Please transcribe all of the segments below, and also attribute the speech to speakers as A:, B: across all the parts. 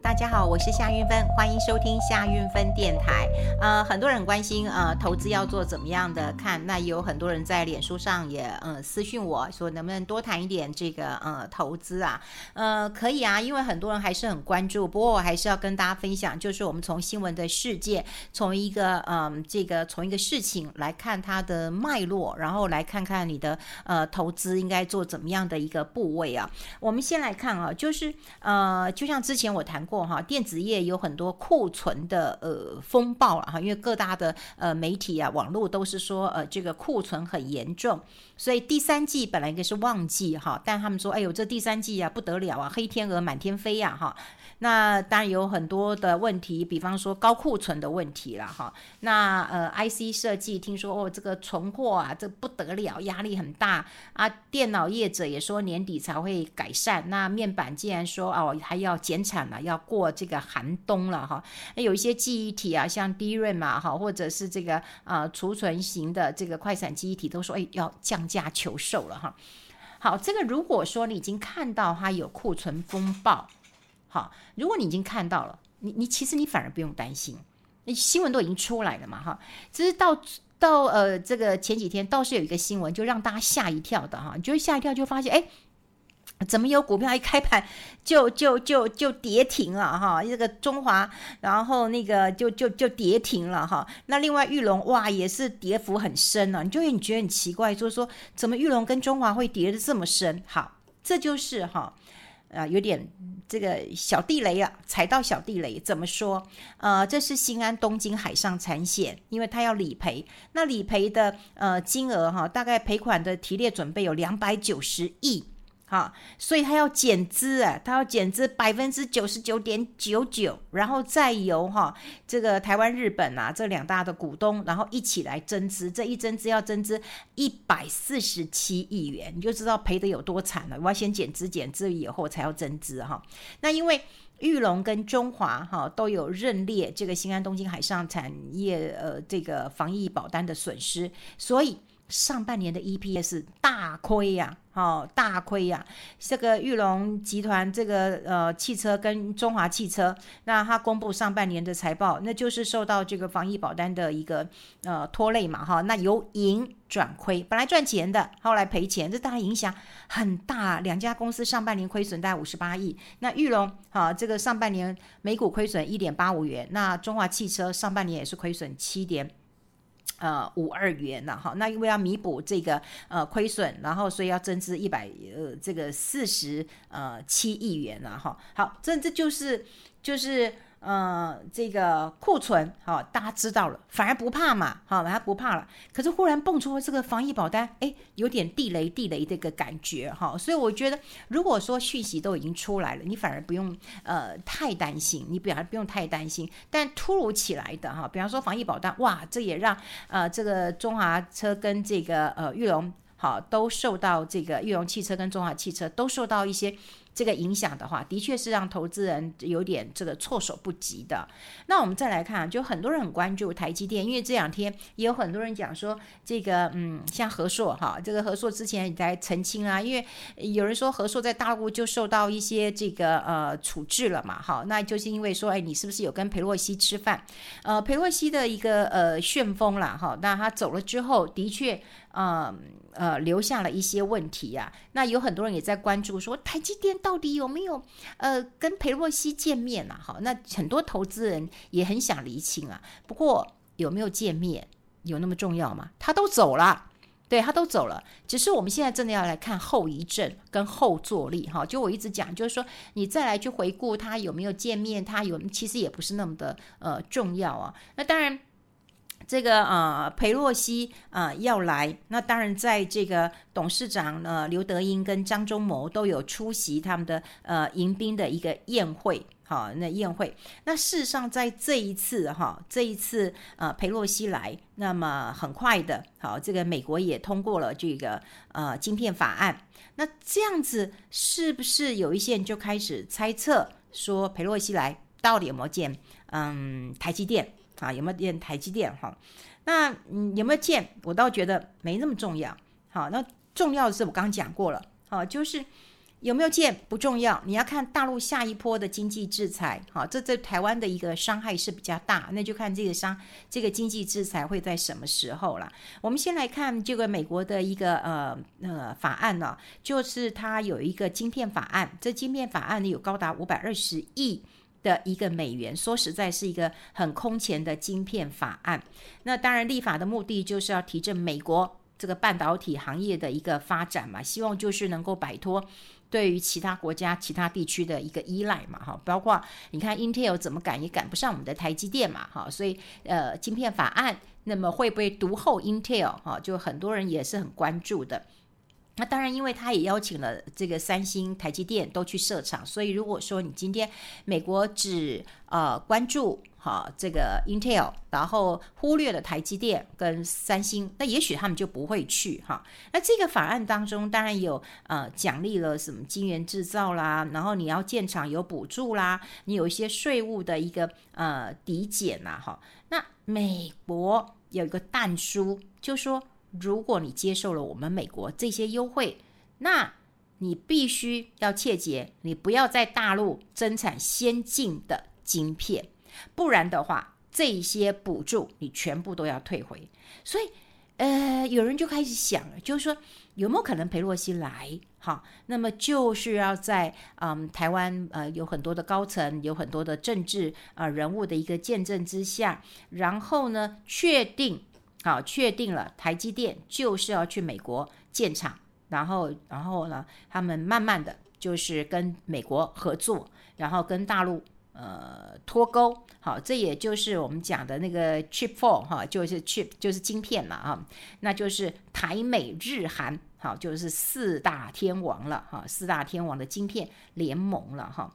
A: 大家好，我是夏韵芬，欢迎收听夏韵芬电台。呃，很多人关心呃投资要做怎么样的看，那有很多人在脸书上也呃私讯我说能不能多谈一点这个呃投资啊？呃，可以啊，因为很多人还是很关注。不过我还是要跟大家分享，就是我们从新闻的世界，从一个嗯、这个从一个事情来看它的脉络，然后来看看你的呃投资应该做怎么样的一个部位啊。我们先来看啊，就是呃就像之前我谈过。哈，电子业有很多库存的呃风暴了哈，因为各大的呃媒体啊、网络都是说呃这个库存很严重，所以第三季本来应该是旺季哈，但他们说哎呦这第三季啊不得了啊，黑天鹅满天飞呀哈。那当然有很多的问题，比方说高库存的问题了哈。那呃，IC 设计听说哦，这个存货啊，这不得了，压力很大啊。电脑业者也说年底才会改善。那面板既然说哦还要减产了，要过这个寒冬了哈。有一些记忆体啊，像 DRAM 嘛哈，或者是这个啊储存型的这个快闪记忆体，都说哎要降价求售了哈。好，这个如果说你已经看到它有库存风暴。好，如果你已经看到了，你你其实你反而不用担心，那新闻都已经出来了嘛，哈，只是到到呃这个前几天倒是有一个新闻，就让大家吓一跳的哈，你就会吓一跳，就发现哎，怎么有股票一开盘就就就就跌停了哈，这个中华，然后那个就就就跌停了哈，那另外裕隆哇也是跌幅很深了，你就会你觉得很奇怪，就是说怎么裕隆跟中华会跌得这么深？好，这就是哈。啊、有点这个小地雷啊，踩到小地雷。怎么说？呃，这是新安东京海上产险，因为它要理赔，那理赔的呃金额哈，大概赔款的提列准备有两百九十亿。好，所以他要减资啊，他要减资百分之九十九点九九，然后再由哈这个台湾、日本啊这两大的股东，然后一起来增资，这一增资要增资一百四十七亿元，你就知道赔的有多惨了。我要先减资，减资以后才要增资哈。那因为裕隆跟中华哈都有认列这个新安东京海上产业呃这个防疫保单的损失，所以。上半年的 EPS 大亏呀，哦，大亏呀！这个玉龙集团这个呃汽车跟中华汽车，那它公布上半年的财报，那就是受到这个防疫保单的一个呃拖累嘛，哈，那由盈转亏，本来赚钱的，后来赔钱，这当然影响很大。两家公司上半年亏损大概五十八亿，那玉龙哈这个上半年每股亏损一点八五元，那中华汽车上半年也是亏损七点。呃，五二元了哈，那因为要弥补这个呃亏损，然后所以要增资一百呃这个四十呃七亿元了哈。好，这这就是就是。呃，这个库存好、大家知道了，反而不怕嘛，好、哦，反而不怕了。可是忽然蹦出这个防疫保单，哎，有点地雷地雷这个感觉哈、所以我觉得，如果说讯息都已经出来了，你反而不用呃太担心，你反而不用太担心。但突如其来的哈、比方说防疫保单，哇，这也让呃这个中华车跟这个呃玉龙好都受到这个玉龙汽车跟中华汽车都受到一些。这个影响的话，的确是让投资人有点这个措手不及的。那我们再来看，就很多人很关注台积电，因为这两天也有很多人讲说，这个嗯，像和硕哈，这个和硕之前也在澄清啊，因为有人说和硕在大陆就受到一些这个呃处置了嘛，好，那就是因为说，哎，你是不是有跟裴洛西吃饭？呃，裴洛西的一个呃旋风啦，哈，那他走了之后，的确。呃呃，留下了一些问题呀、啊。那有很多人也在关注说，台积电到到底有没有呃跟裴洛西见面啊？哈，那很多投资人也很想厘清啊。不过有没有见面，有那么重要吗？他都走了，对，他都走了。只是我们现在真的要来看后遗症跟后坐力哈。就我一直讲，就是说你再来去回顾他有没有见面，他有其实也不是那么的呃重要啊。那当然。这个呃，裴洛西呃要来，那当然在这个董事长呢刘德英跟张忠谋都有出席他们的呃迎宾的一个宴会，好，那宴会，那事实上在这一次哈，这一次呃裴洛西来，那么很快的，好，这个美国也通过了这个呃晶片法案，那这样子是不是有一些人就开始猜测说裴洛西来到底有没有见嗯台积电？啊，有没有见台积电？哈，那嗯，有没有见？我倒觉得没那么重要。好，那重要的是我刚刚讲过了。好，就是有没有见不重要，你要看大陆下一波的经济制裁，好，这对台湾的一个伤害是比较大，那就看这个伤这个经济制裁会在什么时候了。我们先来看这个美国的一个呃呃法案呢、就是它有一个晶片法案，这晶片法案呢有高达五百二十亿的一个美元，说实在是一个很空前的晶片法案。那当然立法的目的就是要提振美国这个半导体行业的一个发展嘛，希望就是能够摆脱。对于其他国家、其他地区的一个依赖嘛，哈，包括你看 Intel 怎么赶也赶不上我们的台积电嘛，哈，所以呃，晶片法案那么会不会独后 Intel 哈，就很多人也是很关注的。那当然，因为他也邀请了这个三星、台积电都去设厂，所以如果说你今天美国只呃关注哈这个 Intel，然后忽略了台积电跟三星，那也许他们就不会去哈。那这个法案当中当然有呃奖励了什么晶圆制造啦，然后你要建厂有补助啦，你有一些税务的一个呃抵减呐哈。那美国有一个但书，就说。如果你接受了我们美国这些优惠，那你必须要切记，你不要在大陆增产先进的晶片，不然的话，这些补助你全部都要退回。所以，呃，有人就开始想了，就是说有没有可能裴洛西来？好，那么就是要在嗯台湾呃有很多的高层，有很多的政治啊、人物的一个见证之下，然后呢确定。好，确定了，台积电就是要去美国建厂，然后，然后呢，他们慢慢的就是跟美国合作，然后跟大陆呃脱钩。好，这也就是我们讲的那个 Chip Four 哈，就是 Chip 就是晶片嘛啊，那就是台美日韩，好，就是四大天王了哈，四大天王的晶片联盟了哈。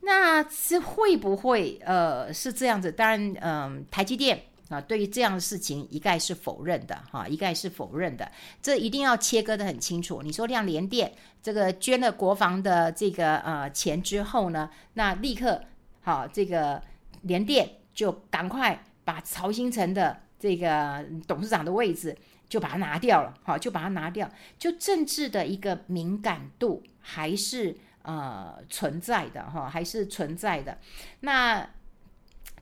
A: 那这会不会呃是这样子？当然，嗯、台积电。啊，对于这样的事情一概是否认的，哈，一概是否认的，这一定要切割得很清楚。你说像联电这个捐了国防的这个呃钱之后呢，那立刻好，这个联电就赶快把曹兴诚的这个董事长的位置就把它拿掉了，好，就把它拿掉，就政治的一个敏感度还是呃存在的，哈，还是存在的。那。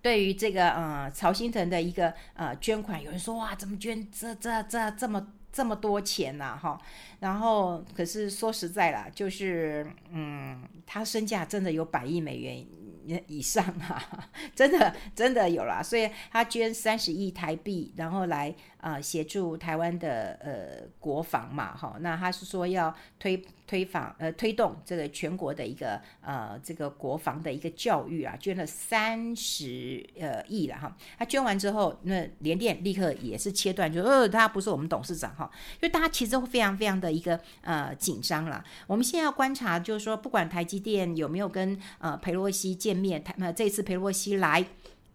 A: 对于这个呃曹兴诚的一个呃捐款，有人说哇，怎么捐这这这这么这么多钱呢？哈，然后可是说实在啦，就是嗯，他身价真的有百亿美元以上啊，真的真的有啦，所以他捐三十亿台币，然后来呃协助台湾的呃国防嘛，哈，那他是说要推。推防呃推动这个全国的一个呃这个国防的一个教育啊，捐了三十呃亿了哈。他捐完之后，那联电立刻也是切断，就呃他不是我们董事长哈，就大家其实会非常非常的一个呃紧张了。我们现在要观察，就是说不管台积电有没有跟呃佩洛西见面，台呃这次佩洛西来，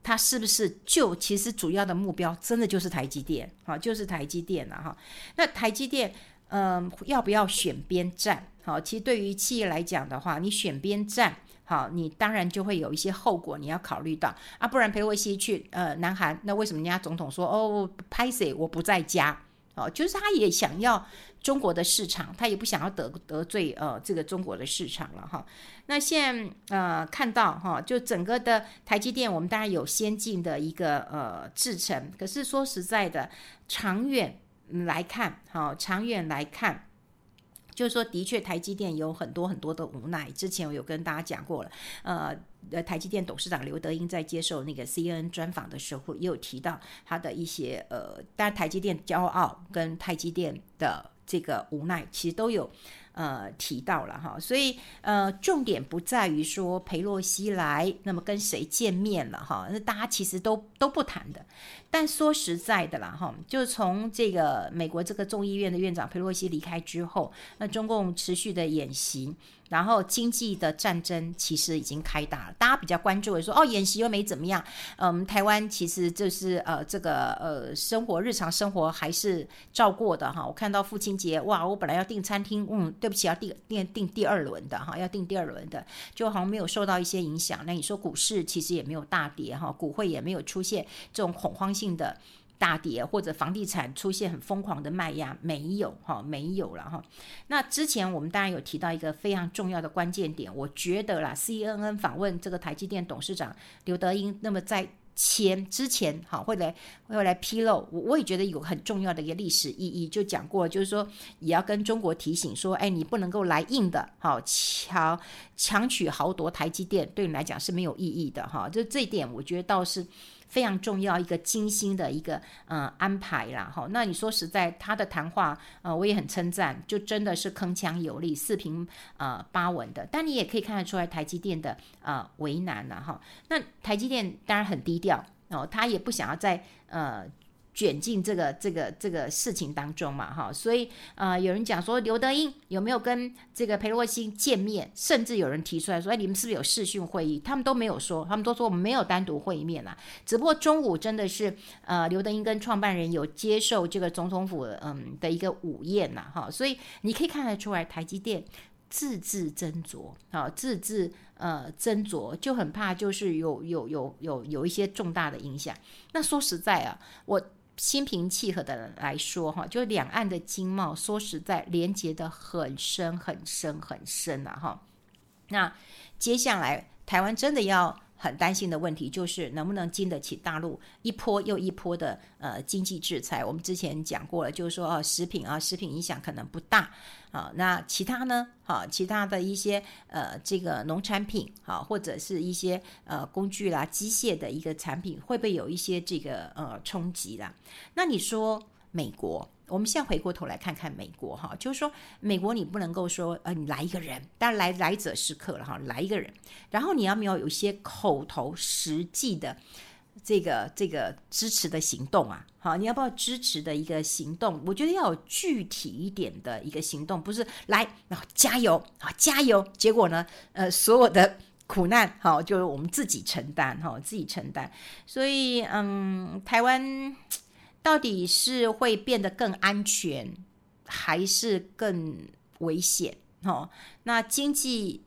A: 他是不是就其实主要的目标真的就是台积电哈，就是台积电了哈。那台积电。嗯，要不要选边站？好，其实对于企业来讲的话，你选边站，好，你当然就会有一些后果，你要考虑到啊，不然裴洛西去呃南韩，那为什么人家总统说哦，拍谢我不在家？哦，就是他也想要中国的市场，他也不想要得得罪呃这个中国的市场了哈。那现呃看到哈，就整个的台积电，我们当然有先进的一个呃制程，可是说实在的，长远。来看，好，长远来看，就是说，的确，台积电有很多很多的无奈。之前我有跟大家讲过了，呃，呃，台积电董事长刘德英在接受那个 CNN 专访的时候，也有提到他的一些呃，当然台积电骄傲跟台积电的这个无奈，其实都有。呃，提到了哈，所以呃，重点不在于说裴洛西来，那么跟谁见面了哈，那大家其实都都不谈的。但说实在的啦哈，就从这个美国这个众议院的院长裴洛西离开之后，那中共持续的演习。然后经济的战争其实已经开打了，大家比较关注的说哦，演习又没怎么样，嗯，台湾其实就是呃这个呃生活日常生活还是照过的哈。我看到父亲节哇，我本来要订餐厅，嗯，对不起，要订订订第二轮的哈，要订第二轮的，就好像没有受到一些影响。那你说股市其实也没有大跌哈，股汇也没有出现这种恐慌性的大跌，或者房地产出现很疯狂的卖压，没有哈，没有了哈。那之前我们当然有提到一个非常重要的关键点，我觉得啦，CNN 访问这个台积电董事长刘德英，那么在。前之前好会来会来披露，我我也觉得有很重要的一个历史意义，就讲过，就是说也要跟中国提醒说，哎，你不能够来硬的，好强强取豪夺台积电，对你来讲是没有意义的哈。就这一点，我觉得倒是。非常重要一个精心的一个呃安排啦，哈。那你说实在，他的谈话呃，我也很称赞，就真的是铿锵有力、四平呃八稳的。但你也可以看得出来台积电的呃为难了哈。那台积电当然很低调哦，他也不想要再呃。卷进这个这个这个事情当中嘛，哈，所以呃，有人讲说刘德英有没有跟这个裴洛西见面，甚至有人提出来说，哎，你们是不是有视讯会议？他们都没有说，他们都说我们没有单独会面啦，只不过中午真的是呃，刘德英跟创办人有接受这个总统府嗯的一个午宴呐，哈，所以你可以看得出来，台积电字字斟酌啊，字字呃斟酌，就很怕就是有有有有有一些重大的影响。那说实在啊，我。心平气和的来说，哈，就两岸的经贸，说实在，连接的很深、很深、很深了，哈。那接下来，台湾真的要。很担心的问题就是能不能经得起大陆一波又一波的呃经济制裁。我们之前讲过了，就是说啊，食品啊，食品影响可能不大啊。那其他呢？好，其他的一些呃这个农产品啊，或者是一些呃工具啦、机械的一个产品，会不会有一些这个呃冲击啦？那你说美国？我们现在回过头来看看美国哈，就是说美国你不能够说呃你来一个人，当然来来者是客了哈，来一个人，然后你要没有有一些口头实际的这个这个支持的行动啊，好，你要不要支持的一个行动？我觉得要有具体一点的一个行动，不是来然后加油啊加油，结果呢呃所有的苦难好就是我们自己承担哈，自己承担，所以嗯台湾。到底是会变得更安全，还是更危险？哦，那经济，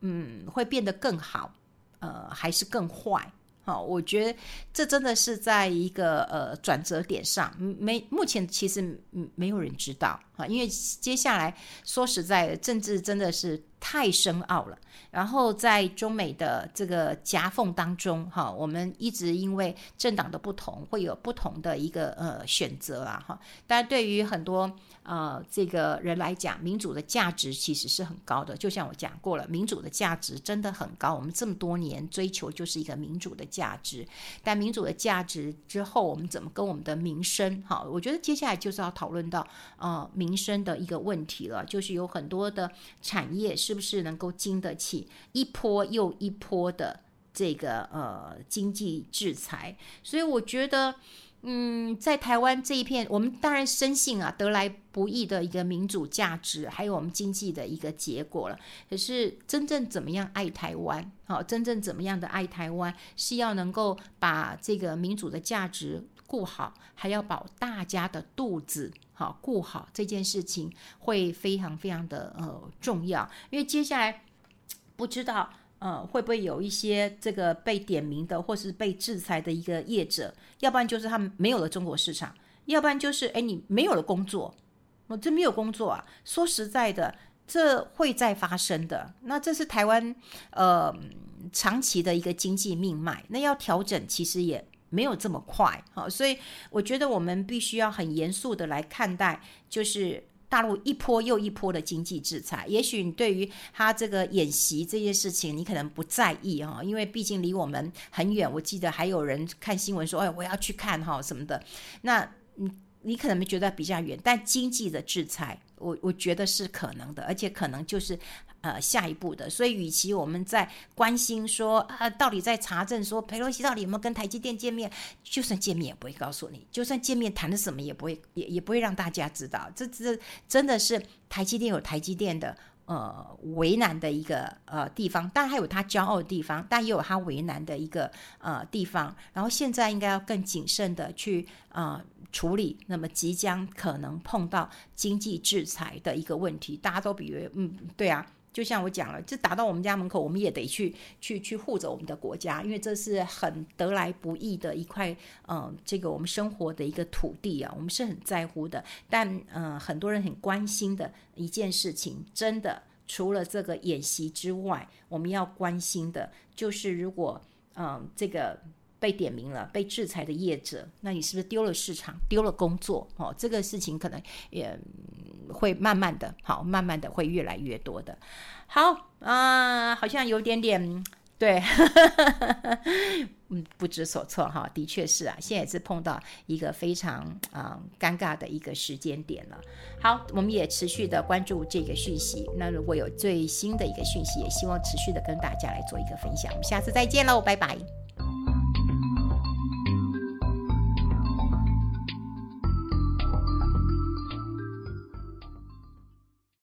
A: 嗯，会变得更好，呃，还是更坏？好，我觉得这真的是在一个呃转折点上，没目前其实没有人知道啊，因为接下来说实在，政治真的是太深奥了。然后在中美的这个夹缝当中，哈，我们一直因为政党的不同，会有不同的一个呃选择啊，哈。但对于很多呃这个人来讲，民主的价值其实是很高的。就像我讲过了，民主的价值真的很高。我们这么多年追求就是一个民主的价值，但民主的价值之后，我们怎么跟我们的民生？哈，我觉得接下来就是要讨论到呃民生的一个问题了，就是有很多的产业是不是能够经得起。一波又一波的这个呃经济制裁，所以我觉得，嗯，在台湾这一片，我们当然深信啊，得来不易的一个民主价值，还有我们经济的一个结果了。可是真正怎么样爱台湾？好，真正怎么样的爱台湾，是要能够把这个民主的价值顾好，还要保大家的肚子好顾好，这件事情会非常非常的呃重要，因为接下来。不知道，呃，会不会有一些这个被点名的，或是被制裁的一个业者，要不然就是他们没有了中国市场，要不然就是哎，你没有了工作，我真没有工作啊！说实在的，这会再发生的。那这是台湾呃长期的一个经济命脉，那要调整其实也没有这么快，好，所以我觉得我们必须要很严肃的来看待，就是。大陆一波又一波的经济制裁，也许你对于他这个演习这件事情，你可能不在意哈，因为毕竟离我们很远。我记得还有人看新闻说：“哎，我要去看哈什么的。”那你你可能觉得比较远，但经济的制裁，我我觉得是可能的，而且可能就是。呃，下一步的，所以与其我们在关心说呃，到底在查证说裴洛西到底有没有跟台积电见面，就算见面也不会告诉你，就算见面谈的什么也不会，也也不会让大家知道。这这真的是台积电有台积电的呃为难的一个呃地方，当然还有他骄傲的地方，但也有他为难的一个呃地方。然后现在应该要更谨慎的去呃处理，那么即将可能碰到经济制裁的一个问题，大家都以为嗯，对啊。就像我讲了，就打到我们家门口，我们也得去去去护着我们的国家，因为这是很得来不易的一块，嗯、这个我们生活的一个土地啊，我们是很在乎的。但嗯、很多人很关心的一件事情，真的除了这个演习之外，我们要关心的就是，如果嗯、这个。被点名了，被制裁的业者，那你是不是丢了市场，丢了工作？哦，这个事情可能也会慢慢的，好，慢慢的会越来越多的。好啊、好像有点点对，嗯，不知所措哈，的确是啊，现在也是碰到一个非常啊、尴尬的一个时间点了。好，我们也持续的关注这个讯息。那如果有最新的一个讯息，也希望持续的跟大家来做一个分享。我们下次再见喽，拜拜。